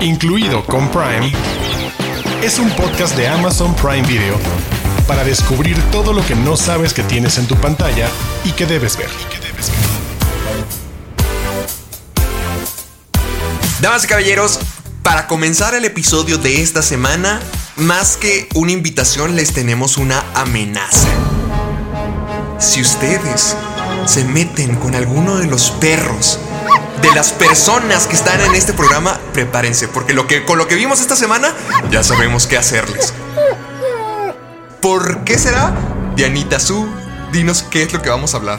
incluido con Prime, es un podcast de Amazon Prime Video para descubrir todo lo que no sabes que tienes en tu pantalla y que debes ver. Damas y caballeros, para comenzar el episodio de esta semana, más que una invitación les tenemos una amenaza. Si ustedes se meten con alguno de los perros de las personas que están en este programa, prepárense, porque lo que, con lo que vimos esta semana, ya sabemos qué hacerles. ¿Por qué será? Dianita Su, dinos qué es lo que vamos a hablar.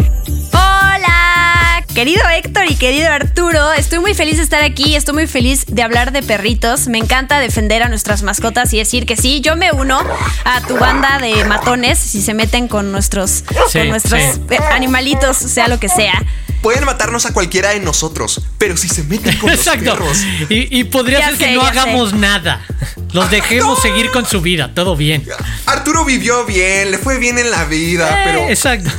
Hola, querido Héctor y querido Arturo, estoy muy feliz de estar aquí, estoy muy feliz de hablar de perritos, me encanta defender a nuestras mascotas y decir que sí, yo me uno a tu banda de matones si se meten con nuestros, Sí, con nuestros sí. eh, animalitos, sea lo que sea. Pueden matarnos a cualquiera de nosotros, pero si se meten con los Exacto. perros, Y, y podría Ya ser sé, que no hagamos nada. Los dejemos seguir con su vida, todo bien. Arturo vivió bien, le fue bien en la vida, Eh, pero Exacto.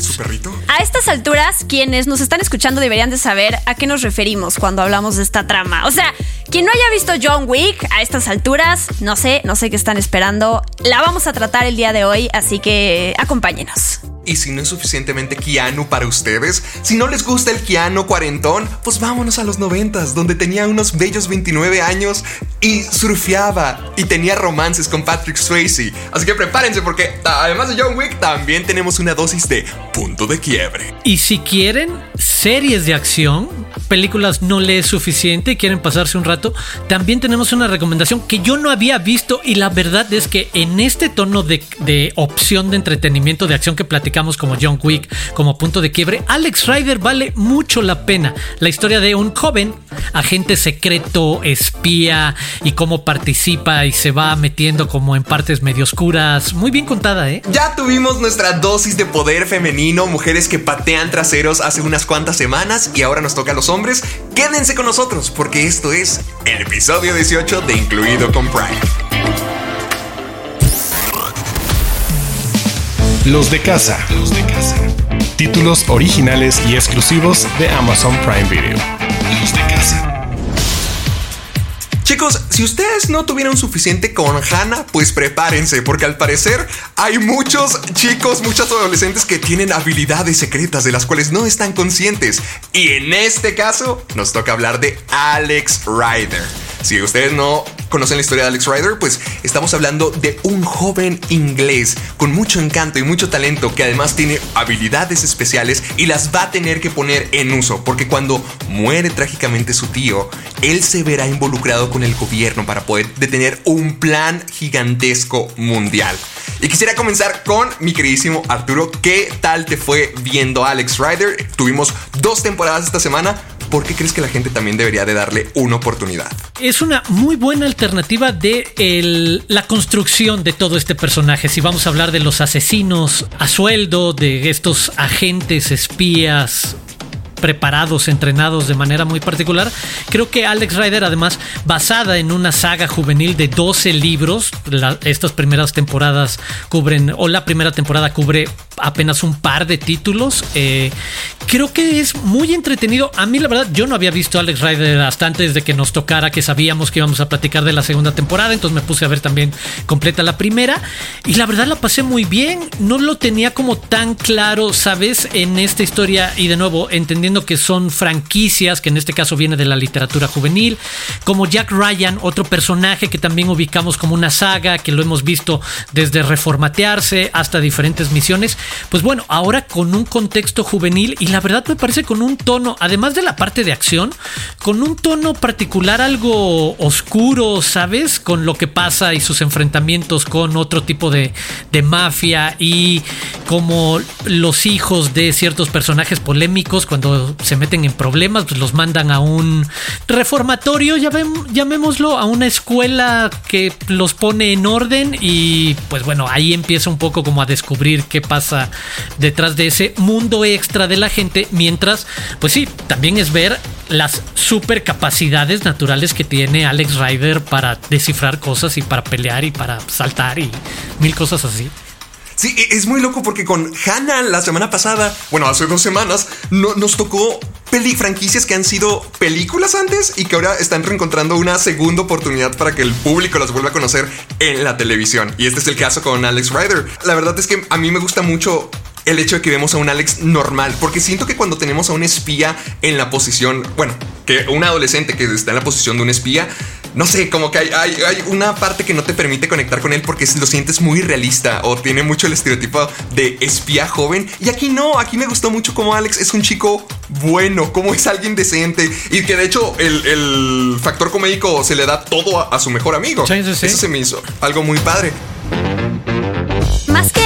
su perrito. A estas alturas, quienes nos están escuchando deberían de saber a qué nos referimos cuando hablamos de esta trama. O sea, quien no haya visto John Wick a estas alturas, no sé, no sé qué están esperando. La vamos a tratar el día de hoy, así que acompáñenos. Y si no es suficientemente Keanu para ustedes, si no les gusta el Keanu cuarentón, pues vámonos a los noventas, donde tenía unos bellos 29 años y surfeaba y tenía romances con Patrick Swayze. Así que prepárense porque además de John Wick también tenemos una dosis de punto de quiebre. Y si quieren series de acción, películas no les es suficiente y quieren pasarse un rato, también tenemos una recomendación que yo no había visto y la verdad es que en este tono de, de opción de entretenimiento de acción que platicamos como John Wick, como punto de quiebre, Alex Rider vale mucho la pena. La historia de un joven, agente secreto, espía y cómo participa y se va metiendo como en partes medio oscuras. Muy bien contada, ¿eh? Ya tuvimos nuestra dosis de poder femenino, mujeres que patean traseros hace unas cuantas semanas y ahora nos toca a los hombres. Quédense con nosotros porque esto es el episodio 18 de Incluido con Prime. Los de casa. Títulos originales y exclusivos de Amazon Prime Video. Chicos, si ustedes no tuvieron suficiente con Hannah, pues prepárense, porque al parecer hay muchos chicos, muchos adolescentes que tienen habilidades secretas de las cuales no están conscientes. Y en este caso, nos toca hablar de Alex Rider. Si ustedes no conocen la historia de Alex Rider, pues estamos hablando de un joven inglés con mucho encanto y mucho talento que además tiene habilidades especiales y las va a tener que poner en uso, porque cuando muere trágicamente su tío, él se verá involucrado con el gobierno para poder detener un plan gigantesco mundial. Y quisiera comenzar con mi queridísimo Arturo. ¿Qué tal te fue viendo Alex Rider? Tuvimos dos temporadas esta semana. ¿Por qué crees que la gente también debería de darle una oportunidad? es una muy buena alternativa de la construcción de todo este personaje. Si vamos a hablar de los asesinos a sueldo, de estos agentes espías preparados, entrenados de manera muy particular. Creo que Alex Rider, además, basada en una saga juvenil de 12 libros, estas primeras temporadas cubren, o la primera temporada cubre apenas un par de títulos. eh, creo que es muy entretenido. A mí, la verdad, yo no había visto Alex Rider hasta antes de que nos tocara, que sabíamos que íbamos a platicar de la segunda temporada, entonces me puse a ver también completa la primera. Y la verdad la pasé muy bien. No lo tenía como tan claro, ¿sabes? En esta historia, y de nuevo, entendiendo que son franquicias, que en este caso viene de la literatura juvenil, como Jack Ryan, otro personaje que también ubicamos como una saga, que lo hemos visto desde reformatearse hasta diferentes misiones. Pues bueno, ahora con un contexto juvenil y la verdad me parece con un tono, además de la parte de acción, con un tono particular algo oscuro, ¿sabes? Con lo que pasa y sus enfrentamientos con otro tipo de, de mafia y como los hijos de ciertos personajes polémicos cuando se meten en problemas, pues los mandan a un reformatorio, llamémoslo, a una escuela que los pone en orden y pues bueno, ahí empieza un poco como a descubrir qué pasa detrás de ese mundo extra de la gente, mientras, pues sí, también es ver las super capacidades naturales que tiene Alex Rider para descifrar cosas y para pelear y para saltar y mil cosas así. Sí, e- es muy loco porque con Hannah la semana pasada, bueno, hace dos semanas, no, nos tocó peli franquicias que han sido películas antes y que ahora están reencontrando una segunda oportunidad para que el público las vuelva a conocer en la televisión. Y este es el caso con Alex Rider. La verdad es que a mí me gusta mucho el hecho de que vemos a un Alex normal, porque siento que cuando tenemos a un espía en la posición, bueno, que un adolescente que está en la posición de un espía, no sé, como que hay, hay, una parte que no te permite conectar con él porque lo sientes muy realista o tiene mucho el estereotipo de espía joven. Y aquí no, aquí me gustó mucho como Alex es un chico bueno, como es alguien decente y que de hecho el, factor comédico se le da todo a, su mejor amigo. Eso se me hizo algo muy padre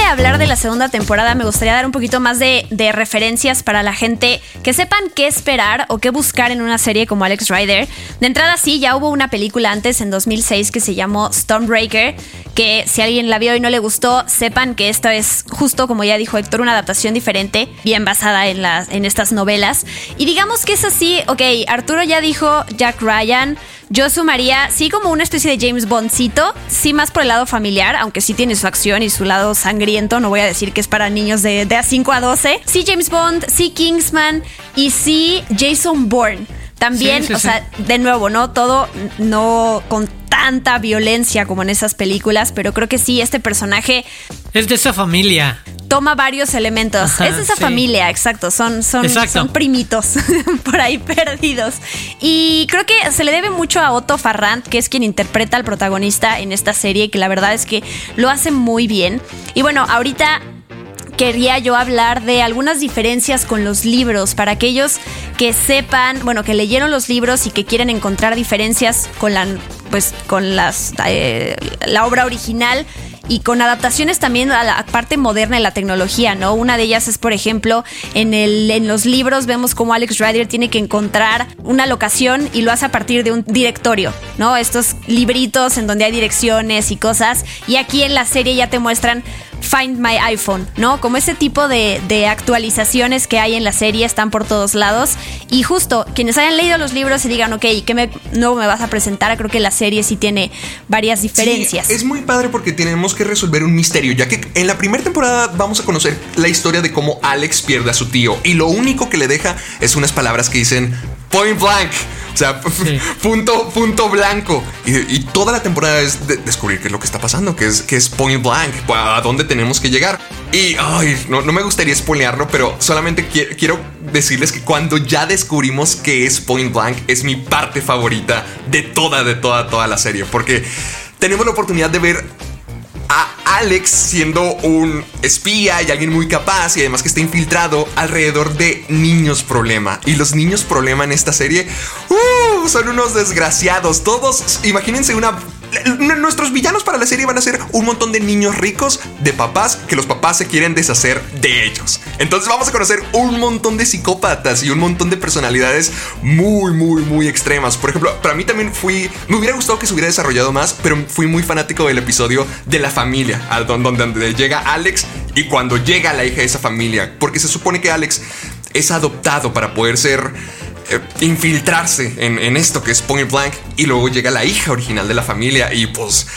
hablar de la segunda temporada, me gustaría dar un poquito más de, referencias para la gente que sepan qué esperar o qué buscar en una serie como Alex Rider. De entrada, sí, ya hubo una película antes en 2006 que se llamó Stormbreaker, que si alguien la vio y no le gustó, sepan que esta es justo, como ya dijo Héctor, una adaptación diferente, bien basada en, en estas novelas. Y digamos que es así, ok, Arturo ya dijo Jack Ryan. Yo sumaría, sí, como una especie de James Bondcito, sí más por el lado familiar, aunque sí tiene su acción y su lado sangriento, no voy a decir que es para niños de, de a 5 a 12. Sí James Bond, sí Kingsman y sí Jason Bourne. También, o sea, de nuevo, ¿no? Todo no con tanta violencia como en esas películas, pero creo que sí, este personaje... Es de esa familia. Toma varios elementos. es de esa familia, exacto. Son, son, son primitos por ahí perdidos. Y creo que se le debe mucho a Otto Farrant, que es quien interpreta al protagonista en esta serie, que la verdad es que lo hace muy bien. Y bueno, ahorita quería yo hablar de algunas diferencias con los libros para aquellos que sepan, bueno, que leyeron los libros y que quieren encontrar diferencias con la, pues, con las, eh, la obra original y con adaptaciones también a la parte moderna de la tecnología, ¿no? Una de ellas es, por ejemplo, en, el, en los libros vemos cómo Alex Rider tiene que encontrar una locación y lo hace a partir de un directorio, ¿no? Estos libritos en donde hay direcciones y cosas. Y aquí en la serie ya te muestran Find My iPhone, ¿no? Como ese tipo de, actualizaciones que hay en la serie están por todos lados. Y justo quienes hayan leído los libros y digan, ok, ¿qué me, nuevo me vas a presentar? Creo que la serie sí tiene varias diferencias. es muy padre porque tenemos que resolver un misterio, ya que en la primera temporada vamos a conocer la historia de cómo Alex pierde a su tío y lo único que le deja es unas palabras que dicen point blank. O sea, punto, punto blanco. Y, toda la temporada es descubrir qué es lo que está pasando, que es, que es point blank, a dónde tenemos que llegar. Y ay, no, no me gustaría spoilearlo, pero solamente quiero decirles que cuando ya descubrimos qué es point blank, es mi parte favorita de toda, de toda, toda la serie. Porque tenemos la oportunidad de ver a Alex siendo un espía y alguien muy capaz y además que está infiltrado alrededor de niños problema. Y los niños problema en esta serie uh, son unos desgraciados. Todos, imagínense una Nuestros villanos para la serie van a ser un montón de niños ricos, de papás, que los papás se quieren deshacer de ellos. Entonces vamos a conocer un montón de psicópatas y un montón de personalidades muy, muy, muy extremas. Por ejemplo, para mí también fui, me hubiera gustado que se hubiera desarrollado más, pero fui muy fanático del episodio de la familia, donde, donde llega Alex y cuando llega la hija de esa familia, porque se supone que Alex es adoptado para poder ser eh, infiltrarse en, esto que es Point Blank y luego llega la hija original de la familia y pues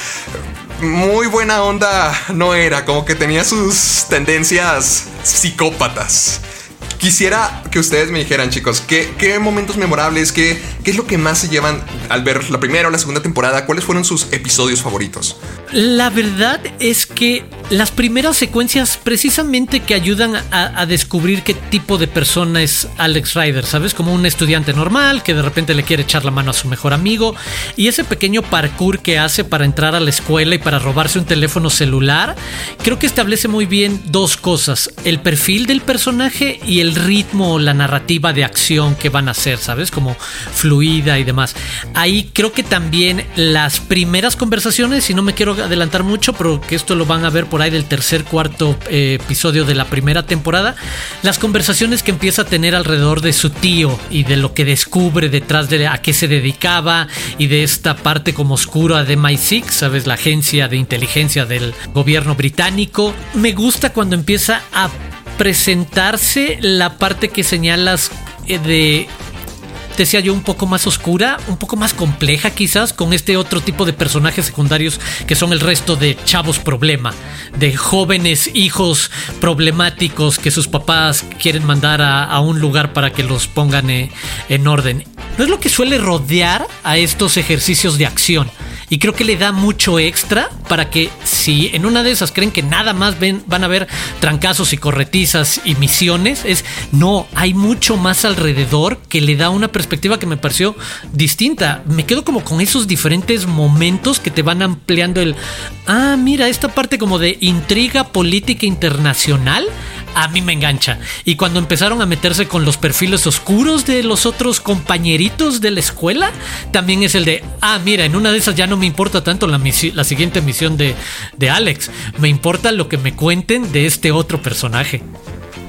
muy buena onda no era, como que tenía sus tendencias psicópatas. Quisiera que ustedes me dijeran, chicos, ¿qué, qué momentos memorables, qué, qué, es lo que más se llevan al ver la primera o la segunda temporada? ¿Cuáles fueron sus episodios favoritos? La verdad es que las primeras secuencias precisamente que ayudan a, descubrir qué tipo de persona es Alex Ryder, ¿sabes? Como un estudiante normal que de repente le quiere echar la mano a su mejor amigo y ese pequeño parkour que hace para entrar a la escuela y para robarse un teléfono celular, creo que establece muy bien dos cosas, el perfil del personaje y el ritmo la narrativa de acción que van a hacer, ¿sabes? Como fluida y demás. Ahí creo que también las primeras conversaciones, y no me quiero adelantar mucho, pero que esto lo van a ver por del tercer, cuarto eh, episodio de la primera temporada, las conversaciones que empieza a tener alrededor de su tío y de lo que descubre detrás de a qué se dedicaba y de esta parte como oscura de MI6, ¿sabes? La agencia de inteligencia del gobierno británico. Me gusta cuando empieza a presentarse la parte que señalas eh, de decía yo, un poco más oscura, un poco más compleja quizás, con este otro tipo de personajes secundarios que son el resto de chavos problema, de jóvenes hijos problemáticos que sus papás quieren mandar a, un lugar para que los pongan eh, en orden. No es lo que suele rodear a estos ejercicios de acción. Y creo que le da mucho extra para que si en una de esas creen que nada más ven, van a ver trancazos y corretizas y misiones, es no, hay mucho más alrededor que le da una perspectiva que me pareció distinta. Me quedo como con esos diferentes momentos que te van ampliando el, ah, mira, esta parte como de intriga política internacional a mí me engancha. Y cuando empezaron a meterse con los perfiles oscuros de los otros compañeritos de la escuela, también es el de, ah, mira, en una de esas ya no me importa tanto la, la siguiente misión de, de Alex, me importa lo que me cuenten de este otro personaje.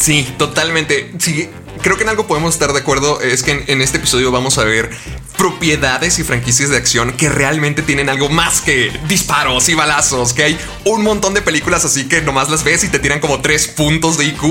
Sí, totalmente. Sí, creo que en algo podemos estar de acuerdo. Es que en, este episodio vamos a ver propiedades y franquicias de acción que realmente tienen algo más que disparos y balazos. Que hay un montón de películas así que nomás las ves y te tiran como tres puntos de IQ.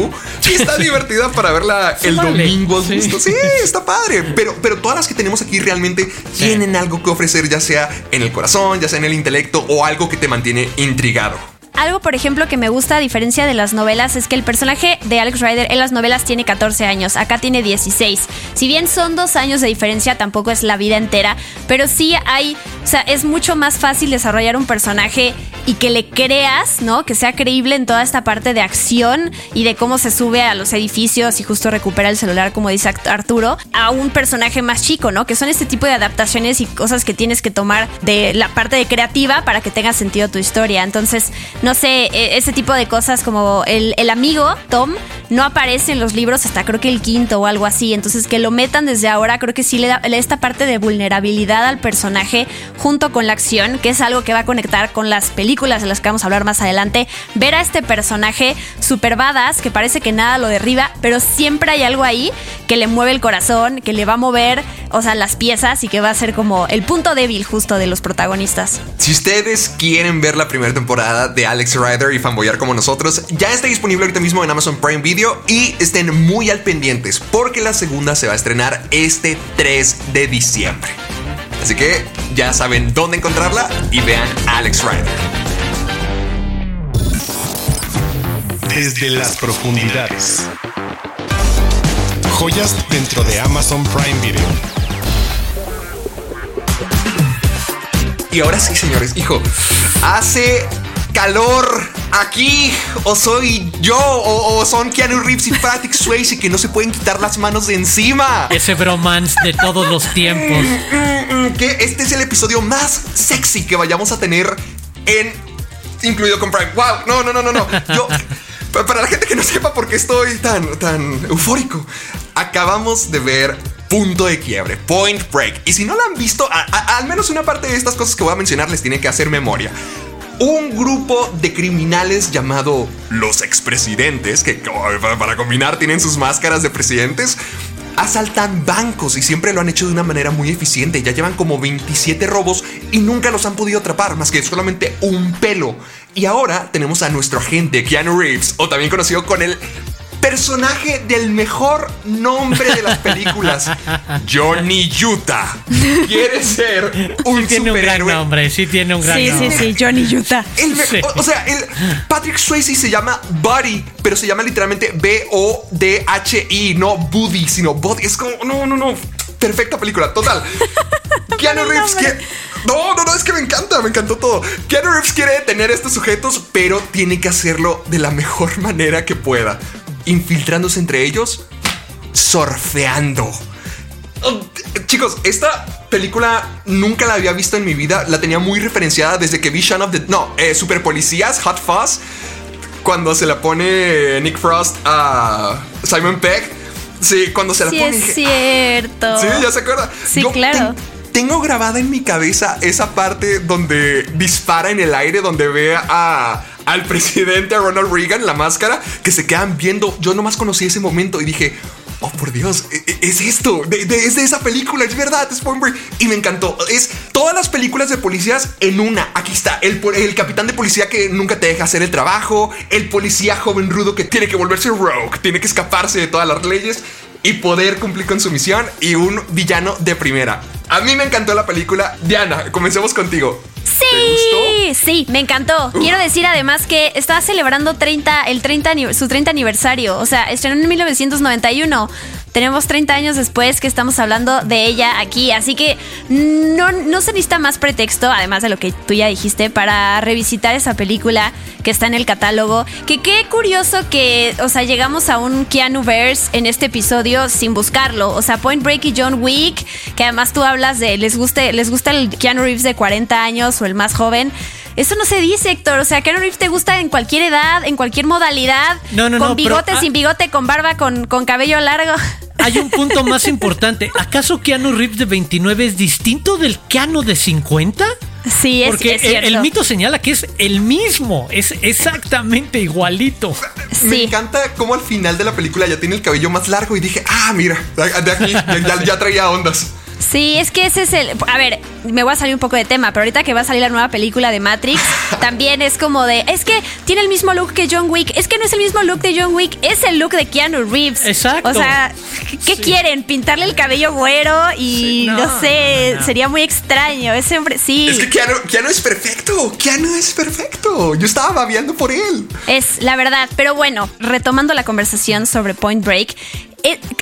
Y está divertida para verla el domingo. Sí. sí, está padre. Pero, pero todas las que tenemos aquí realmente tienen algo que ofrecer, ya sea en el corazón, ya sea en el intelecto o algo que te mantiene intrigado. Algo, por ejemplo, que me gusta a diferencia de las novelas es que el personaje de Alex Rider en las novelas tiene 14 años, acá tiene 16. Si bien son dos años de diferencia, tampoco es la vida entera, pero sí hay, o sea, es mucho más fácil desarrollar un personaje y que le creas, ¿no? Que sea creíble en toda esta parte de acción y de cómo se sube a los edificios y justo recupera el celular, como dice Arturo, a un personaje más chico, ¿no? Que son este tipo de adaptaciones y cosas que tienes que tomar de la parte de creativa para que tenga sentido tu historia. Entonces, no sé, e, ese tipo de cosas como el, amigo Tom no aparece en los libros hasta creo que el quinto o algo así. Entonces que lo metan desde ahora creo que sí le da esta parte de vulnerabilidad al personaje junto con la acción, que es algo que va a conectar con las películas de las que vamos a hablar más adelante. Ver a este personaje super badass que parece que nada lo derriba, pero siempre hay algo ahí que le mueve el corazón, que le va a mover, o sea, las piezas y que va a ser como el punto débil justo de los protagonistas. Si ustedes quieren ver la primera temporada de Alex Rider y fanboyar como nosotros, ya está disponible ahorita mismo en Amazon Prime Video y estén muy al pendientes porque la segunda se va a estrenar este 3 de diciembre. Así que ya saben dónde encontrarla y vean Alex Rider. Desde las profundidades. Joyas dentro de Amazon Prime Video. Y ahora sí, señores, hijo, hace calor aquí o soy yo o, son Keanu Reeves y Patrick Swayze que no se pueden quitar las manos de encima. Ese bromance de todos los tiempos. que este es el episodio más sexy que vayamos a tener en incluido con Prime. Wow, no, no, no, no, no. Yo para la gente que no sepa por qué estoy tan tan eufórico, acabamos de ver punto de quiebre, Point Break. Y si no lo han visto, al menos una parte de estas cosas que voy a mencionar les tiene que hacer memoria un grupo de criminales llamado los expresidentes, que para combinar tienen sus máscaras de presidentes, asaltan bancos y siempre lo han hecho de una manera muy eficiente. Ya llevan como 27 robos y nunca los han podido atrapar, más que solamente un pelo. Y ahora tenemos a nuestro agente Keanu Reeves, o también conocido con el personaje del mejor nombre de las películas, Johnny Utah. Quiere ser un sí tiene un gran nombre, sí tiene un gran nombre. Sí, sí, sí, Johnny Utah. o, sea, el Patrick Swayze se llama Buddy, pero se llama literalmente B-O-D-H-I, no Buddy, sino Buddy. Es como, no, no, no. Perfecta película, total. Keanu Reeves quiere... No, no, no, es que me encanta, me encantó todo. Keanu Reeves quiere tener estos sujetos, pero tiene que hacerlo de la mejor manera que pueda infiltrándose entre ellos, surfeando. Oh, chicos, esta película nunca la había visto en mi vida. La tenía muy referenciada desde que vi Shaun of the... No, eh, Super Policías, Hot Fuzz. Cuando se la pone Nick Frost a Simon Pegg. Sí, cuando se la pone... Es cierto. Sí, ya se acuerda. Sí, claro. Tengo grabada en mi cabeza esa parte donde dispara en el aire, donde ve a, al presidente Ronald Reagan, la máscara, que se quedan viendo. Yo nomás conocí ese momento y dije, oh por Dios, e, e, es esto, es de esa película, es verdad, es Point Break. Y me encantó. Es todas las películas de policías en una. Aquí está, el, el capitán de policía que nunca te deja hacer el trabajo, el policía joven rudo que tiene que volverse rogue, tiene que escaparse de todas las leyes. Y poder cumplir con su misión y un villano de primera. A mí me encantó la película. Diana, comencemos contigo. Sí, sí, me encantó. Quiero decir además que está celebrando 30, el 30, su 30 aniversario. O sea, estrenó en 1991. Tenemos 30 años después que estamos hablando de ella aquí, así que no, no se necesita más pretexto, además de lo que tú ya dijiste, para revisitar esa película que está en el catálogo. Que qué curioso que, o sea, llegamos a un Keanu Verse en este episodio sin buscarlo. O sea, Point Break y John Wick, que además tú hablas de les guste, les gusta el Keanu Reeves de 40 años o el más joven. Eso no se dice, Héctor. O sea, Keanu Reeves te gusta en cualquier edad, en cualquier modalidad. No, no, con no, bigote, pero, ah, sin bigote, con barba, con, con cabello largo. Hay un punto más importante. ¿Acaso Keanu Reeves de 29 es distinto del Keanu de 50? Sí, es, Porque es el, el mito señala que es el mismo, es exactamente igualito. Me encanta cómo al final de la película ya tiene el cabello más largo y dije, ah, mira, de aquí ya, ya- ya traía ondas. Sí, es que ese es el. A ver, me voy a salir un poco de tema, pero ahorita que va a salir la nueva película de Matrix, también es como de. Es que tiene el mismo look que John Wick. Es que no es el mismo look de John Wick, es el look de Keanu Reeves. Exacto. O sea, ¿qué quieren? ¿Pintarle el cabello güero? Y Sí, no, no, sé, no, no. sería muy extraño. Ese hombre, sí. Es que Keanu, Keanu es perfecto. Keanu es perfecto. Yo estaba babeando por él. Es la verdad, pero bueno, retomando la conversación sobre Point Break,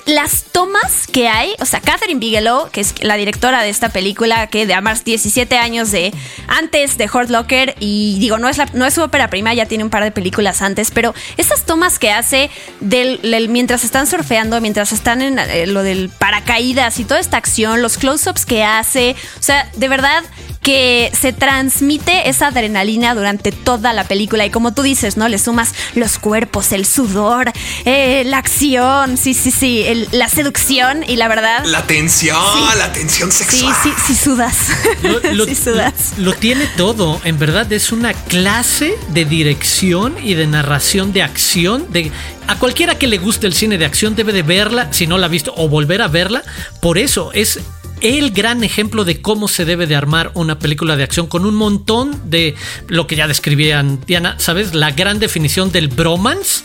las tomas que hay, o sea, Catherine Bigelow, que es la directora de esta película, que de más 17 años de antes de Hurt Locker, y digo, no es, no es su ópera prima, ya tiene un par de películas antes, pero estas tomas que hace del- mientras están surfeando, mientras están en eh, lo del paracaídas y toda esta acción, los close-ups que hace, o sea, de verdad que se transmite esa adrenalina durante toda la película y como tú dices, ¿no? Le sumas los cuerpos, el sudor, eh, la acción, sí, sí, sí, el- la seducción y la verdad, La tensión, Sí. la tensión sí, sexual. sí, sí sudas, Lo, lo- sí sudas. lo tiene todo, en verdad es una clase de dirección y de narración de acción. De, a cualquiera que le guste el cine de acción debe de verla, si no la ha visto, o volver a verla. Por eso es el gran ejemplo de cómo se debe de armar una película de acción con un montón de lo que ya describían Diana, ¿sabes? La gran definición del bromance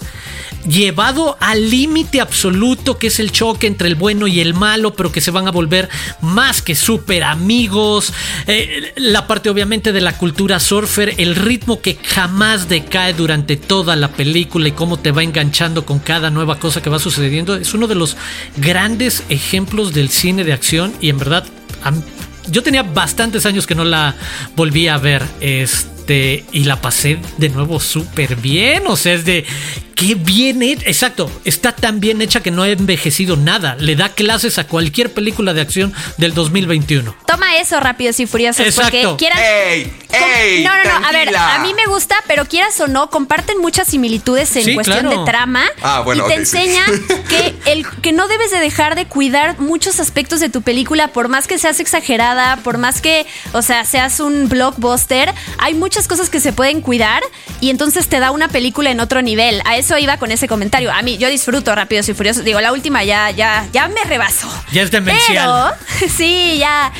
llevado al límite absoluto que es el choque entre el bueno y el malo, pero que se van a volver más que súper amigos. Eh, la parte obviamente de la cultura surfer, el ritmo que jamás decae durante toda la película y cómo te va enganchando con cada nueva cosa que va sucediendo, es uno de los grandes ejemplos del cine de acción y en verdad... yo tenía bastantes años que no la volví a ver. Este. Y la pasé de nuevo súper bien. O sea, es de. Qué bien hecha. Exacto. Está tan bien hecha que no ha envejecido nada. Le da clases a cualquier película de acción del 2021. Toma eso, rápidos y furiosos, porque quieran... ¡Ey! ¡Ey! no, no, no, a ver, a mí me gusta, pero quieras o no, comparten muchas similitudes en Sí, cuestión claro. de trama. Ah, bueno, y te sí. enseña que, el, que no debes de dejar de cuidar muchos aspectos de tu película, por más que seas exagerada, por más que, o sea, seas un blockbuster, hay muchas cosas que se pueden cuidar y entonces te da una película en otro nivel. A eso iba con ese comentario. A mí, yo disfruto Rápidos y Furiosos. Digo, la última ya, ya, ya me rebasó. Ya es demencial. Pero, sí, ya.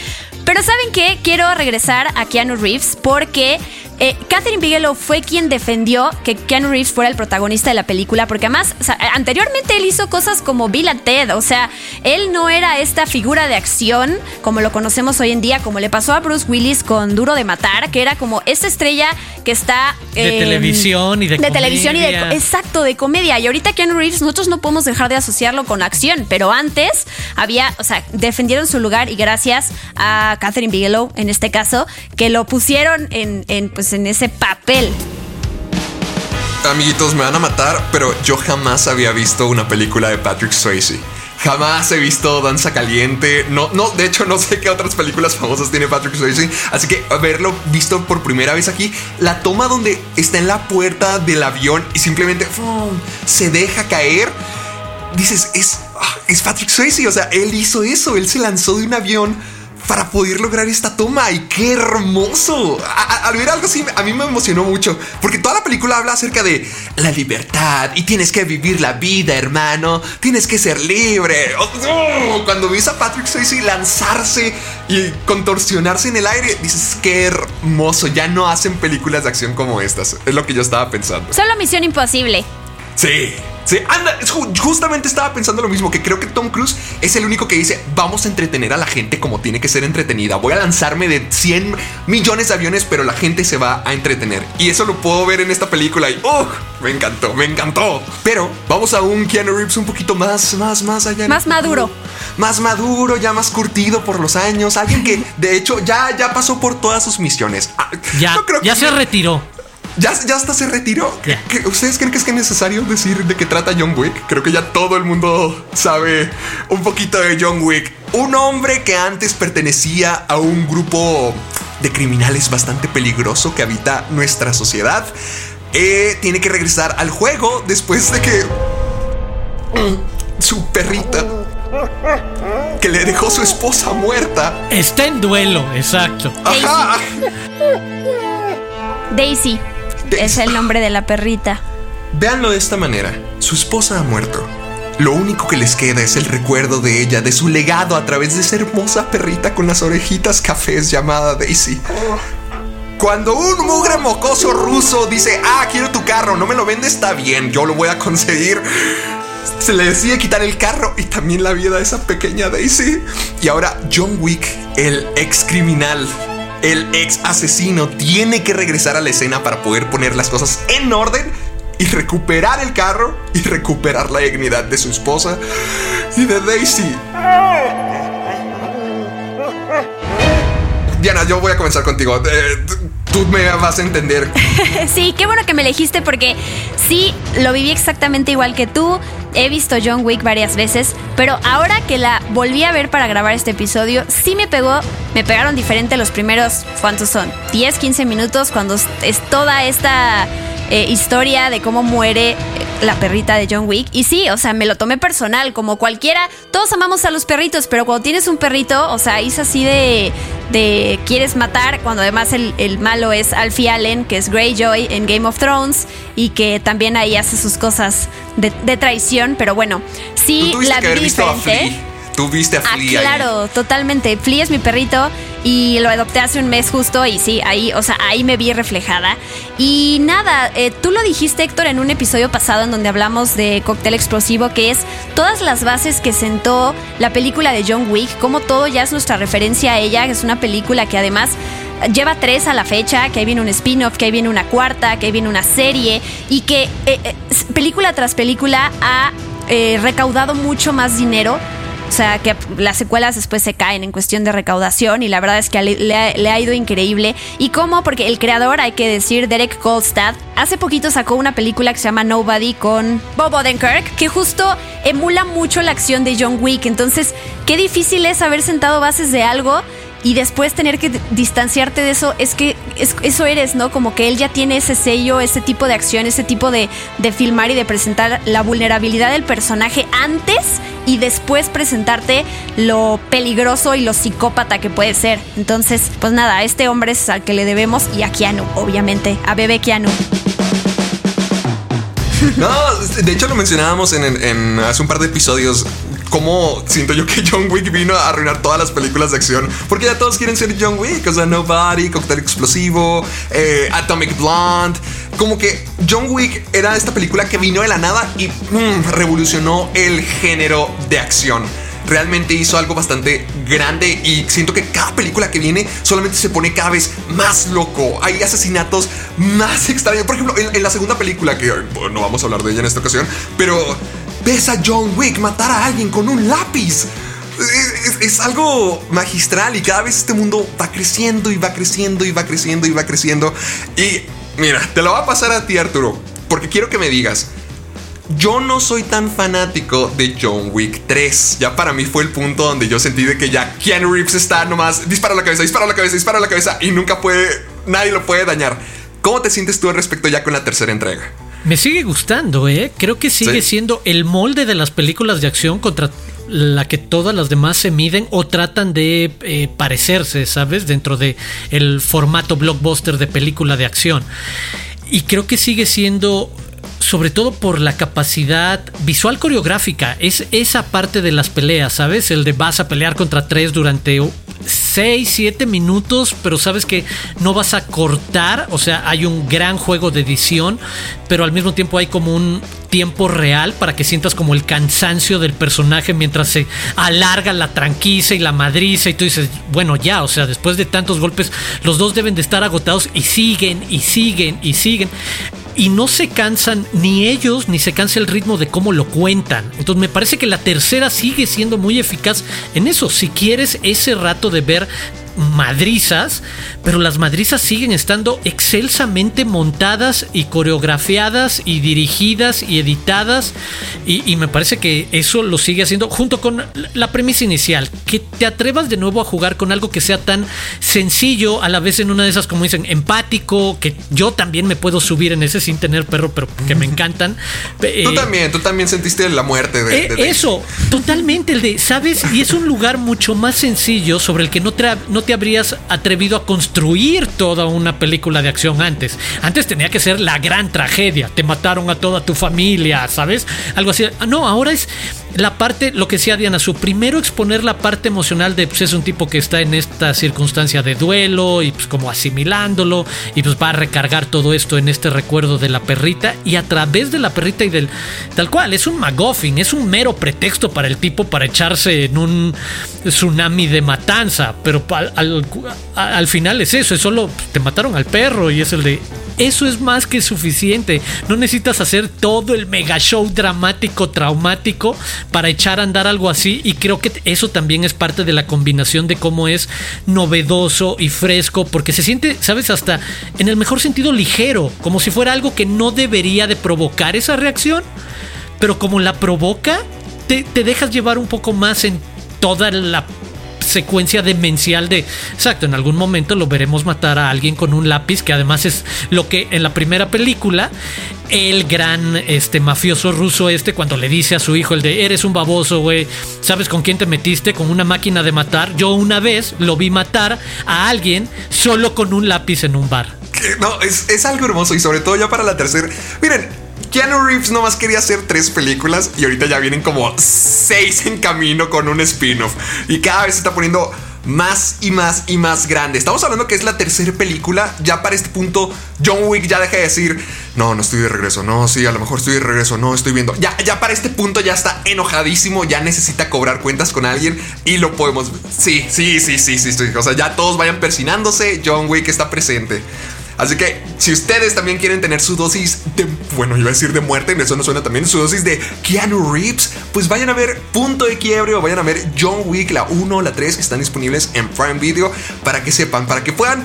Pero ¿saben qué? Quiero regresar a Keanu Reeves porque eh, Catherine Bigelow fue quien defendió que Keanu Reeves fuera el protagonista de la película, porque además, o sea, anteriormente él hizo cosas como Bill and Ted, o sea, él no era esta figura de acción como lo conocemos hoy en día, como le pasó a Bruce Willis con Duro de Matar, que era como esta estrella que está... De eh, televisión y de televisión y de comedia. exacto de comedia y ahorita Keanu Reeves nosotros no podemos dejar de asociarlo con acción pero antes había o sea defendieron su lugar y gracias a Catherine Bigelow en este caso que lo pusieron en, en, pues en ese papel Amiguitos, me van a matar, pero yo jamás había visto una película de Patrick Swayze. Jamás he visto Danza Caliente. No, no, de hecho, no sé qué otras películas famosas tiene Patrick Swayze. Así que haberlo visto por primera vez aquí, la toma donde está en la puerta del avión y simplemente se deja caer. Dices, es, ah, es Patrick Swayze. O sea, él hizo eso. Él se lanzó de un avión para poder lograr esta toma. Y qué hermoso. Al ver algo así, a mí me emocionó mucho. Porque toda la película habla acerca de la libertad. Y tienes que vivir la vida, hermano. Tienes que ser libre. Oh, Cuando ves a Patrick Swayze lanzarse y contorsionarse en el aire, dices, qué hermoso. Ya no hacen películas de acción como estas. Es lo que yo estaba pensando. solo Misión Imposible Sí, Sí, anda, justamente estaba pensando lo mismo, que creo que Tom Cruise es el único que dice, vamos a entretener a la gente como tiene que ser entretenida. Voy a lanzarme de 100 millones de aviones, pero la gente se va a entretener. Y eso lo puedo ver en esta película y, ¡oh! Me encantó, me encantó. Pero vamos a un Keanu Reeves un poquito más, más, más allá. Más maduro. Más maduro, ya más curtido por los años. Alguien que, de hecho, ya, ya pasó por todas sus misiones. Ah, ya, ya se retiró. Ya, ya hasta se retiró. ¿Ustedes creen que es que necesario decir de qué trata John Wick? Creo que ya todo el mundo sabe un poquito de John Wick. Un hombre que antes pertenecía a un grupo de criminales bastante peligroso que habita nuestra sociedad. Eh, tiene que regresar al juego después de que su perrita que le dejó su esposa muerta. Está en duelo, exacto. Daisy. Es el nombre de la perrita. Véanlo de esta manera. Su esposa ha muerto. Lo único que les queda es el recuerdo de ella, de su legado a través de esa hermosa perrita con las orejitas cafés llamada Daisy. Cuando un mugre mocoso ruso dice, ah, quiero tu carro, no me lo vende, está bien, yo lo voy a conseguir. Se le decide quitar el carro y también la vida de esa pequeña Daisy. Y ahora John Wick, el ex criminal, el ex asesino tiene que regresar a la escena para poder poner las cosas en orden y recuperar el carro y recuperar la dignidad de su esposa y de Daisy. Diana, yo voy a comenzar contigo. Eh, tú me vas a entender. sí, qué bueno que me elegiste porque sí, lo viví exactamente igual que tú. He visto John Wick varias veces, pero ahora que la volví a ver para grabar este episodio, sí me pegó, me pegaron diferente los primeros, ¿cuántos son? 10, 15 minutos cuando es toda esta eh, historia de cómo muere la perrita de John Wick. Y sí, o sea, me lo tomé personal, como cualquiera. Todos amamos a los perritos, pero cuando tienes un perrito, o sea, es así de, de quieres matar, cuando además el, malo es Alfie Allen, que es Greyjoy en Game of Thrones, y que también ahí hace sus cosas de, traición. Pero bueno, sí la vi diferente. Tú viste a ah, Flea. Ah, claro, totalmente. Flea es mi perrito y lo adopté hace un mes justo y sí, ahí, o sea, ahí me vi reflejada. Y nada, eh, tú lo dijiste Héctor en un episodio pasado en donde hablamos de Cóctel Explosivo, que es todas las bases que sentó la película de John Wick, como todo ya es nuestra referencia a ella, que es una película que además lleva tres a la fecha, que ahí viene un spin-off, que ahí viene una cuarta, que ahí viene una serie y que eh, eh, película tras película ha recaudado mucho más dinero o sea, que las secuelas después se caen en cuestión de recaudación y la verdad es que le, ha, ido increíble. ¿Y cómo? Porque el creador, hay que decir, Derek Kolstad, hace poquito sacó una película que se llama Nobody con Bob Odenkirk, que justo emula mucho la acción de John Wick. Entonces, qué difícil es haber sentado bases de algo y después tener que distanciarte de eso, es que eso eres, ¿no? Como que él ya tiene ese sello, ese tipo de acción, ese tipo de, de filmar y de presentar la vulnerabilidad del personaje antes y después presentarte lo peligroso y lo psicópata que puede ser. Entonces, pues nada, a este hombre es al que le debemos y a Keanu, obviamente, a bebé Keanu. No, de hecho lo mencionábamos en, hace un par de episodios cómo siento yo que John Wick vino a arruinar todas las películas de acción. Porque ya todos quieren ser John Wick. O sea, Nobody, Cocktail Explosivo, eh, Atomic Blonde. Como que John Wick era esta película que vino de la nada y mm, revolucionó el género de acción realmente hizo algo bastante grande y siento que cada película que viene solamente se pone cada vez más loco. Hay asesinatos más extraños. Por ejemplo, en, la segunda película, que no vamos a hablar de ella en esta ocasión, pero ves a John Wick matar a alguien con un lápiz. Es, algo magistral y cada vez este mundo va creciendo y va creciendo y va creciendo y va creciendo. Y mira, te lo va a pasar a ti Arturo, porque quiero que me digas, yo no soy tan fanático de John Wick 3. Ya para mí fue el punto donde yo sentí de que ya Keanu Reeves está nomás dispara la cabeza, dispara la cabeza, dispara la cabeza y nunca puede, nadie lo puede dañar. ¿Cómo te sientes tú al respecto ya con la tercera entrega? Me sigue gustando, ¿eh? Creo que sigue siendo el molde de las películas de acción contra la que todas las demás se miden o tratan de eh, parecerse, ¿sabes? Dentro de el formato blockbuster de película de acción. Y creo que sigue siendo sobre todo por la capacidad visual coreográfica. Es esa parte de las peleas, ¿sabes? El de vas a pelear contra tres durante 6, 7 minutos, pero sabes que no vas a cortar. O sea, hay un gran juego de edición, pero al mismo tiempo hay como un tiempo real para que sientas como el cansancio del personaje mientras se alarga la tranquiza y la madriza y tú dices, bueno, ya, o sea, después de tantos golpes, los dos deben de estar agotados y siguen y siguen y siguen y no se cansan ni ellos ni se cansa el ritmo de cómo lo cuentan. Entonces me parece que la tercera sigue siendo muy eficaz en eso. Si quieres ese rato de ver madrizas, pero las madrizas siguen estando excelsamente montadas y coreografiadas y dirigidas y editadas y, me parece que eso lo sigue haciendo junto con la premisa inicial, que te atrevas de nuevo a jugar con algo que sea tan sencillo, a la vez en una de esas, como dicen, empático, que yo también me puedo subir en ese sin tener perro, pero que me encantan. tú eh, también, tú también sentiste la muerte de, eh, Eso, totalmente, el de, ¿sabes? Y es un lugar mucho más sencillo sobre el que no, no te habrías atrevido a construir toda una película de acción antes. Antes tenía que ser la gran tragedia. Te mataron a toda tu familia, ¿sabes? Algo así. Ah, no, ahora es la parte, lo que decía Diana, su primero exponer la parte emocional de, pues es un tipo que está en esta circunstancia de duelo y pues como asimilándolo y pues va a recargar todo esto en este recuerdo de la perrita y a través de la perrita y del tal cual, es un McGuffin, es un mero pretexto para el tipo para echarse en un tsunami de matanza, pero al, al final es eso, es solo te mataron al perro y es el de eso es más que suficiente. No necesitas hacer todo el mega show dramático, traumático para echar a andar algo así. Y creo que eso también es parte de la combinación de cómo es novedoso y fresco. Porque se siente, sabes, hasta en el mejor sentido ligero. Como si fuera algo que no debería de provocar esa reacción. Pero como la provoca, te, te dejas llevar un poco más en toda la secuencia demencial de, exacto, en algún momento lo veremos matar a alguien con un lápiz, que además es lo que en la primera película el gran este mafioso ruso este cuando le dice a su hijo el de eres un baboso, güey, ¿sabes con quién te metiste? Con una máquina de matar. Yo una vez lo vi matar a alguien solo con un lápiz en un bar. No, es, es algo hermoso y sobre todo ya para la tercera. Miren, Keanu Reeves nomás quería hacer tres películas y ahorita ya vienen como seis en camino con un spin-off. Y cada vez se está poniendo más y más y más grande. Estamos hablando que es la tercera película. Ya para este punto, John Wick ya deja de decir, no, no estoy de regreso. No, sí, a lo mejor estoy de regreso. No, estoy viendo. Ya, ya para este punto ya está enojadísimo. Ya necesita cobrar cuentas con alguien y lo podemos. Sí, sí, sí, sí, sí. sí. O sea, ya todos vayan persinándose. John Wick está presente. Así que si ustedes también quieren tener su dosis de, bueno, iba a decir de muerte, eso no suena también, su dosis de Keanu Reeves, pues vayan a ver Punto de Quiebre o vayan a ver John Wick, la 1, la 3, que están disponibles en Prime Video, para que sepan, para que puedan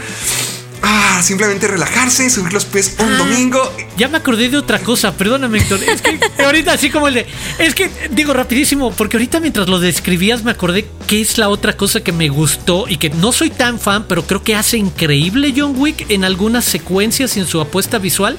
Ah, simplemente relajarse, subir los pies un ah, domingo. Ya me acordé de otra cosa, perdóname, Héctor. Es que ahorita así como el de. Es que digo rapidísimo, porque ahorita mientras lo describías me acordé que es la otra cosa que me gustó y que no soy tan fan, pero creo que hace increíble John Wick en algunas secuencias y en su apuesta visual.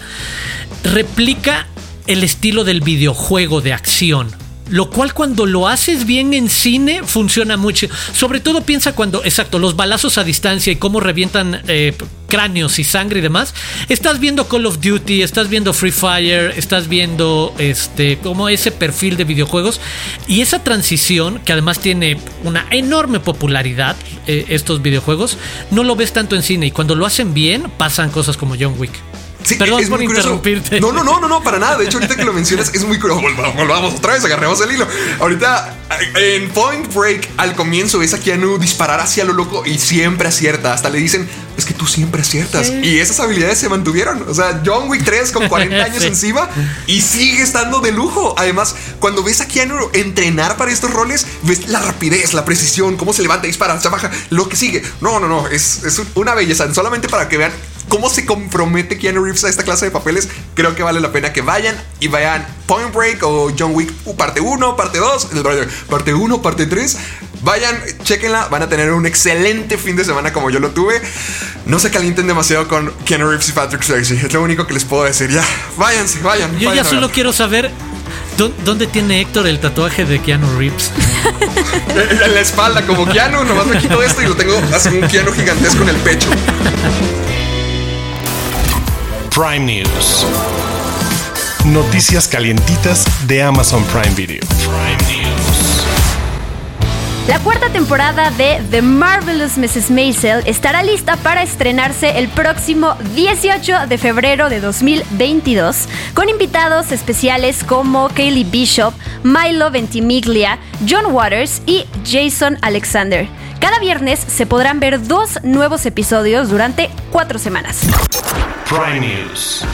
Replica el estilo del videojuego de acción lo cual cuando lo haces bien en cine funciona mucho. Sobre todo piensa cuando, exacto, los balazos a distancia y cómo revientan eh, cráneos y sangre y demás. Estás viendo Call of Duty, estás viendo Free Fire, estás viendo este como ese perfil de videojuegos y esa transición que además tiene una enorme popularidad eh, estos videojuegos, no lo ves tanto en cine y cuando lo hacen bien pasan cosas como John Wick. Perdón por interrumpirte. No, no, no, no, no, para nada. De hecho, ahorita que lo mencionas es muy curioso. Volvamos otra vez, agarremos el hilo. Ahorita en Point Break, al comienzo ves a Keanu disparar hacia lo loco y siempre acierta. Hasta le dicen, es que tú siempre aciertas. Y esas habilidades se mantuvieron. O sea, John Wick 3 con 40 años encima y sigue estando de lujo. Además, cuando ves a Keanu entrenar para estos roles, ves la rapidez, la precisión, cómo se levanta, dispara, se baja, lo que sigue. No, no, no, es, es una belleza. Solamente para que vean cómo se compromete Keanu Reeves a esta clase de papeles, creo que vale la pena que vayan y vayan Point Break o John Wick parte 1, parte 2, parte 1, parte 3. Vayan, chequenla, van a tener un excelente fin de semana como yo lo tuve. No se calienten demasiado con Keanu Reeves y Patrick Swayze, es lo único que les puedo decir. Ya, váyanse, vayan. Yo ya solo quiero saber ¿Dónde tiene Héctor el tatuaje de Keanu Reeves? en la espalda, como Keanu, nomás me quito esto y lo tengo así un Keanu gigantesco en el pecho. Prime News. Noticias calientitas de Amazon Prime Video. La cuarta temporada de The Marvelous Mrs. Maisel estará lista para estrenarse el próximo 18 de febrero de 2022 con invitados especiales como Kaylee Bishop, Milo Ventimiglia, John Waters y Jason Alexander. Cada viernes se podrán ver dos nuevos episodios durante cuatro semanas. Prime News.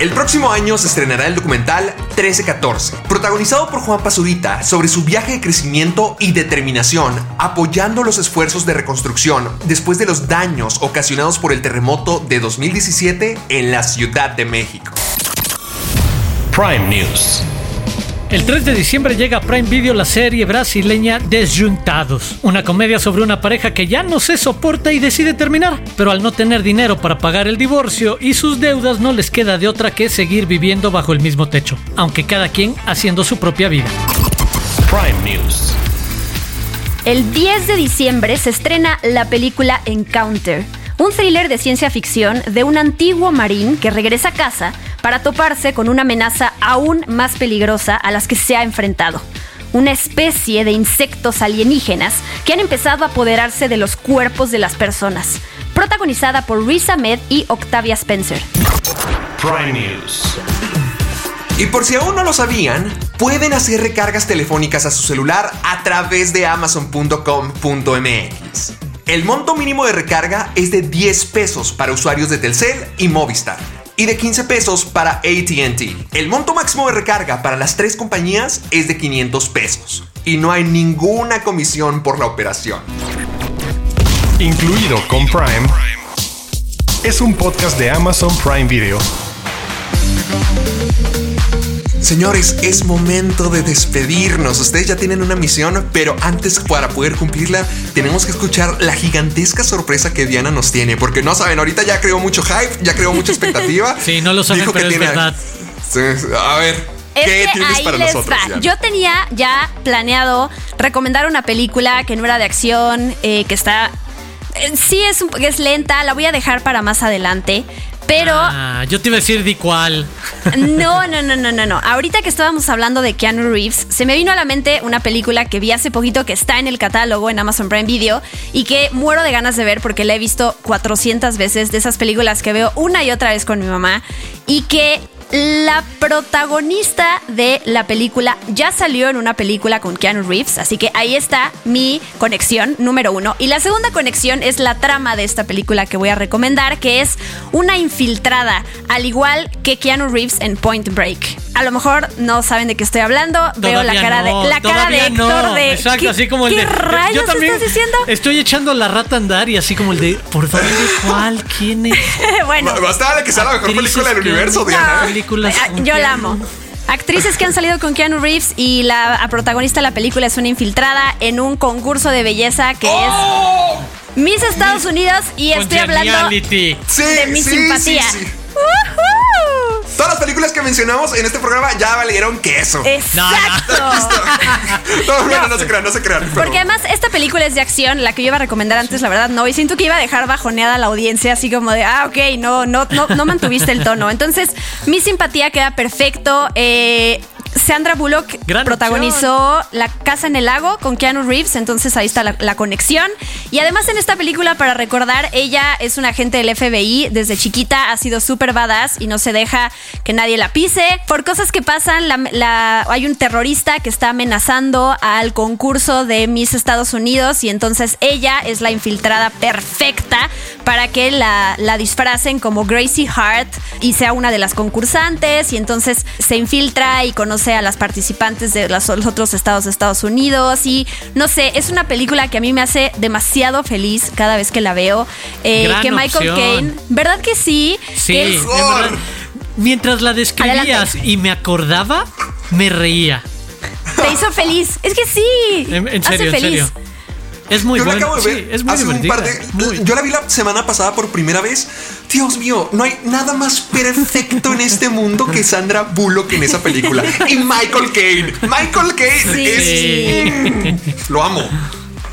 El próximo año se estrenará el documental 1314, protagonizado por Juan Pazurita sobre su viaje de crecimiento y determinación, apoyando los esfuerzos de reconstrucción después de los daños ocasionados por el terremoto de 2017 en la Ciudad de México. Prime News. El 3 de diciembre llega a Prime Video la serie brasileña Desjuntados, una comedia sobre una pareja que ya no se soporta y decide terminar, pero al no tener dinero para pagar el divorcio y sus deudas no les queda de otra que seguir viviendo bajo el mismo techo, aunque cada quien haciendo su propia vida. Prime News. El 10 de diciembre se estrena la película Encounter, un thriller de ciencia ficción de un antiguo marín que regresa a casa para toparse con una amenaza aún más peligrosa a las que se ha enfrentado. Una especie de insectos alienígenas que han empezado a apoderarse de los cuerpos de las personas. Protagonizada por Riz Ahmed y Octavia Spencer. Prime News. Y por si aún no lo sabían, pueden hacer recargas telefónicas a su celular a través de amazon.com.mx. El monto mínimo de recarga es de 10 pesos para usuarios de Telcel y Movistar y de 15 pesos para ATT. El monto máximo de recarga para las tres compañías es de 500 pesos y no hay ninguna comisión por la operación. Incluido con Prime. Es un podcast de Amazon Prime Video. Señores, es momento de despedirnos. Ustedes ya tienen una misión, pero antes para poder cumplirla tenemos que escuchar la gigantesca sorpresa que Diana nos tiene, porque no saben, ahorita ya creó mucho hype, ya creó mucha expectativa. Sí, no lo saben, Dijo que pero es tiene- verdad. Sí, a ver, Es ¿qué que tienes ahí para les nosotros? va. Yo tenía ya planeado recomendar una película que no era de acción, eh, que está. eh, sí, es, un- es lenta, la voy a dejar para más adelante. Pero Ah, yo te iba a decir di cuál. no, no, no, no, no, no. Ahorita que estábamos hablando de Keanu Reeves, se me vino a la mente una película que vi hace poquito que está en el catálogo en Amazon Prime Video y que muero de ganas de ver porque la he visto 400 veces de esas películas que veo una y otra vez con mi mamá y que la protagonista de la película ya salió en una película con Keanu Reeves, así que ahí está mi conexión número uno. Y la segunda conexión es la trama de esta película que voy a recomendar, que es una infiltrada, al igual que Keanu Reeves en Point Break. A lo mejor no saben de qué estoy hablando, veo la cara no, de la cara de Héctor no. de Exacto, ¿qué, así como el ¿qué de rayos yo también estás diciendo? Estoy echando la rata a andar y así como el de ¿por dónde cuál quién es? bueno, Ba- Basta de que sea la mejor película del universo, No. Diana. Películas Ah, Yo la amo. Actrices que han salido con Keanu Reeves y la a protagonista de la película es una infiltrada en un concurso de belleza que ¡Oh! es Miss Estados Unidos y estoy hablando. Sí, de mi sí, simpatía. sí. Todas las películas que mencionamos en este programa ya valieron queso. Exacto. No, no, no, no se crean, no se crean. pero- Porque además esta película es de acción, la que yo iba a recomendar antes, la verdad no, y siento que iba a dejar bajoneada a la audiencia, así como de, ah, ok, no, no, no, no mantuviste el tono. Entonces, mi simpatía queda perfecto. Eh, Sandra Bullock Gran protagonizó La Casa en el Lago con Keanu Reeves, entonces ahí está la, la conexión. Y además en esta película, para recordar, ella es una agente del FBI, desde chiquita ha sido súper badass y no se deja que nadie la pise. Por cosas que pasan, la- la- hay un terrorista que está amenazando al concurso de Miss Estados Unidos y entonces ella es la infiltrada perfecta para que la, la disfracen como Gracie Hart y sea una de las concursantes y entonces se infiltra y conoce a las participantes de los otros estados de Estados Unidos y no sé, es una película que a mí me hace demasiado feliz cada vez que la veo. Eh, Gran que Michael. Caine, ¿verdad que sí? Sí, en es- verdad, mientras la describías Adelante. y me acordaba, me reía. te hizo feliz. Es que sí. En, en hace serio, en feliz. serio. Es muy Yo la bueno. acabo de sí, ver es muy hace un divertida. par de. Muy- Yo la vi la semana pasada por primera vez. Dios mío, no hay nada más perfecto en este mundo que Sandra Bullock en esa película. Y Michael Caine. Michael Caine Sí. es. Mm, lo amo.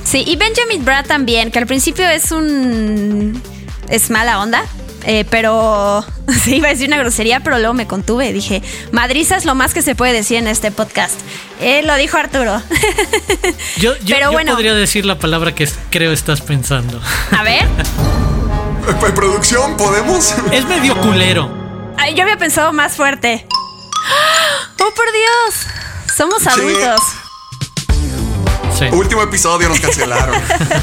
Sí, y Benjamin Bratt también, que al principio es un. es mala onda. Eh, pero sí iba a decir una grosería, pero luego me contuve. Dije, madriza es lo más que se puede decir en este podcast. Eh, lo dijo Arturo. Yo, yo, yo podría decir la palabra que creo estás pensando. A ver. Producción, ¿podemos? Es medio culero. Ay, yo había pensado más fuerte. ¡Oh, por Dios! Somos adultos. Último episodio nos cancelaron.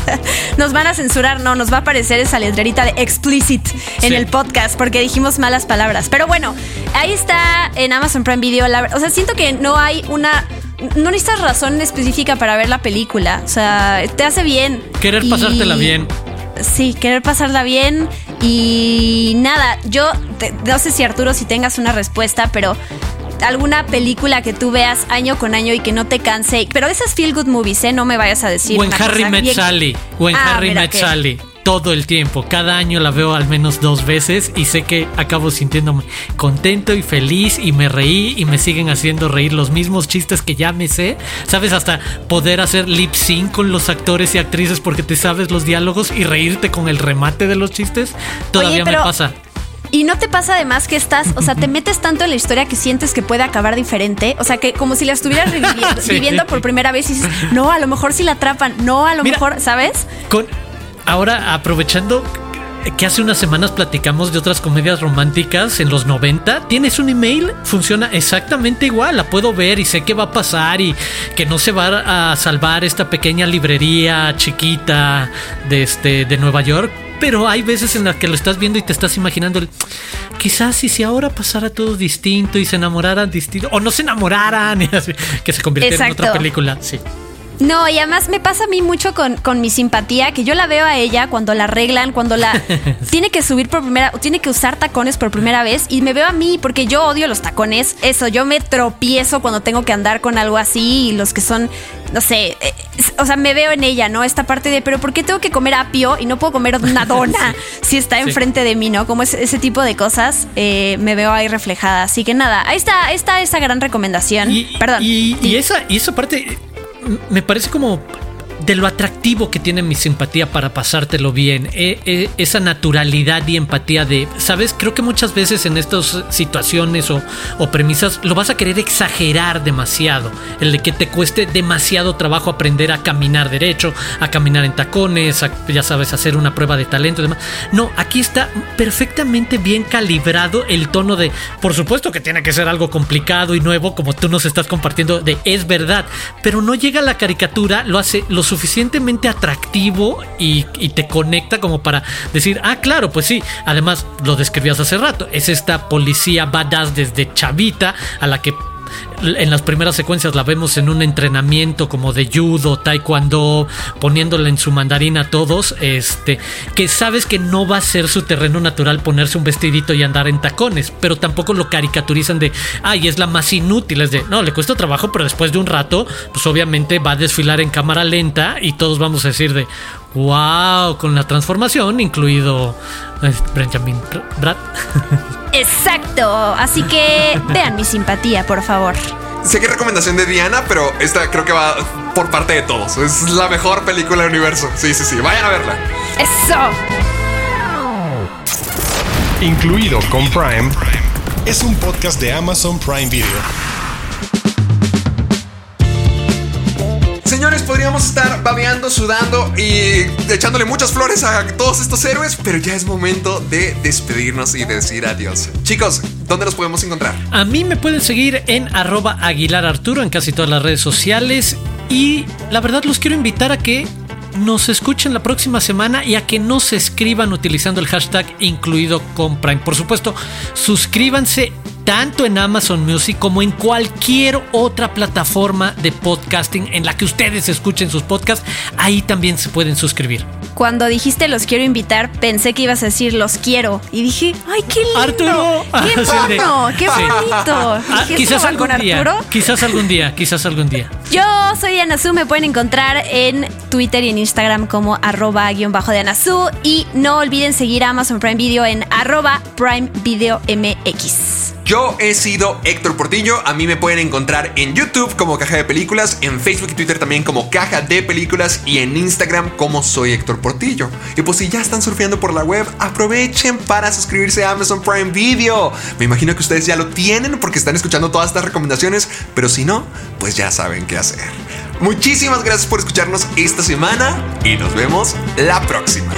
nos van a censurar, no, nos va a aparecer esa letrerita de explicit en el podcast porque dijimos malas palabras. Pero bueno, ahí está en Amazon Prime Video. o sea, siento que no hay una no necesitas razón específica para ver la película. O sea, te hace bien. Querer pasártela bien. Sí, querer pasarla bien. Y nada, yo no sé si Arturo, si tengas una respuesta, pero alguna película que tú veas año con año y que no te canse. Pero esas feel good movies, ¿eh? No me vayas a decir. O en Harry Met Sally. O en ah, Harry Met Sally. Todo el tiempo. Cada año la veo al menos dos veces y sé que acabo sintiéndome contento y feliz y me reí y me siguen haciendo reír los mismos chistes que ya me sé. Sabes, hasta poder hacer lip sync con los actores y actrices porque te sabes los diálogos y reírte con el remate de los chistes. Todavía me pasa. Y no te pasa además que estás, o sea, te metes tanto en la historia que sientes que puede acabar diferente. O sea, que como si la estuvieras viviendo por primera vez y dices, no, a lo mejor si la atrapan, no, a lo mejor, ¿sabes? Con, ahora, aprovechando que hace unas semanas platicamos de otras comedias románticas en los 90. Tienes un email, funciona exactamente igual. La puedo ver y sé qué va a pasar y que no se va a salvar esta pequeña librería chiquita de, este, de Nueva York pero hay veces en las que lo estás viendo y te estás imaginando, quizás si, si ahora pasara todo distinto y se enamoraran distinto, o no se enamoraran, y que se convirtiera en otra película. Sí. No, y además me pasa a mí mucho con, con, mi simpatía, que yo la veo a ella cuando la arreglan, cuando la tiene que subir por primera, tiene que usar tacones por primera vez, y me veo a mí, porque yo odio los tacones, eso, yo me tropiezo cuando tengo que andar con algo así, y los que son, no sé, eh, o sea, me veo en ella, ¿no? Esta parte de, pero ¿por qué tengo que comer apio y no puedo comer una dona si está enfrente de mí, ¿no? Como ese tipo de cosas, eh, me veo ahí reflejada. Así que nada, ahí está, está esa gran recomendación. Perdón. Y, y, esa, y esa parte me parece como de lo atractivo que tiene mi simpatía para pasártelo bien, e, e, esa naturalidad y empatía de, sabes, creo que muchas veces en estas situaciones o, premisas lo vas a querer exagerar demasiado, el de que te cueste demasiado trabajo aprender a caminar derecho, a caminar en tacones, ya sabes, hacer una prueba de talento y demás. No, aquí está perfectamente bien calibrado el tono de, por supuesto que tiene que ser algo complicado y nuevo como tú nos estás compartiendo de es verdad, pero no llega a la caricatura, lo hace, lo suficientemente atractivo y, te conecta como para decir, ah, claro, pues sí. Además, lo describías hace rato. Es esta policía badass desde chavita a la que en las primeras secuencias la vemos en un entrenamiento como de judo, taekwondo, poniéndole en su mandarina a todos, este, que sabes que no va a ser su terreno natural ponerse un vestidito y andar en tacones, pero tampoco lo caricaturizan de, ay, es la más inútil, es de, no, le cuesta trabajo, pero después de un rato, pues obviamente va a desfilar en cámara lenta y todos vamos a decir de, wow, con la transformación, incluido eh, Benjamin Brad. Exacto. Así que vean mi simpatía, por favor. Sé que es recomendación de Diana, pero esta creo que va por parte de todos. Es la mejor película del universo. Sí, sí, sí. Vayan a verla. Eso. Incluido con Prime, es un podcast de Amazon Prime Video. Señores, podríamos estar babeando, sudando y echándole muchas flores a todos estos héroes, pero ya es momento de despedirnos y de decir adiós. Chicos, ¿dónde los podemos encontrar? A mí me pueden seguir en arroba Aguilar Arturo en casi todas las redes sociales y la verdad los quiero invitar a que nos escuchen la próxima semana y a que nos escriban utilizando el hashtag incluido con. Por supuesto, suscríbanse tanto en Amazon Music como en cualquier otra plataforma de podcasting en la que ustedes escuchen sus podcasts. Ahí también se pueden suscribir. Cuando dijiste los quiero invitar, pensé que ibas a decir los quiero. Y dije, ¡ay, qué lindo! ¡Arturo! ¡Qué bueno! ¡Qué bonito! Ah, quizás algún día. Quizás algún día, quizás algún día. Yo soy Diana Su, me pueden encontrar en Twitter y en Instagram como arroba guion bajo de. Y no olviden seguir a Amazon Prime Video en arroba Prime Video MX. Yo he sido Héctor Portillo. A mí me pueden encontrar en YouTube como Caja de Películas, en Facebook y Twitter también como Caja de Películas y en Instagram como Soy Héctor Portillo. Y pues si ya están surfeando por la web, aprovechen para suscribirse a Amazon Prime Video. Me imagino que ustedes ya lo tienen porque están escuchando todas estas recomendaciones, pero si no, pues ya saben qué hacer. Muchísimas gracias por escucharnos esta semana y nos vemos la próxima.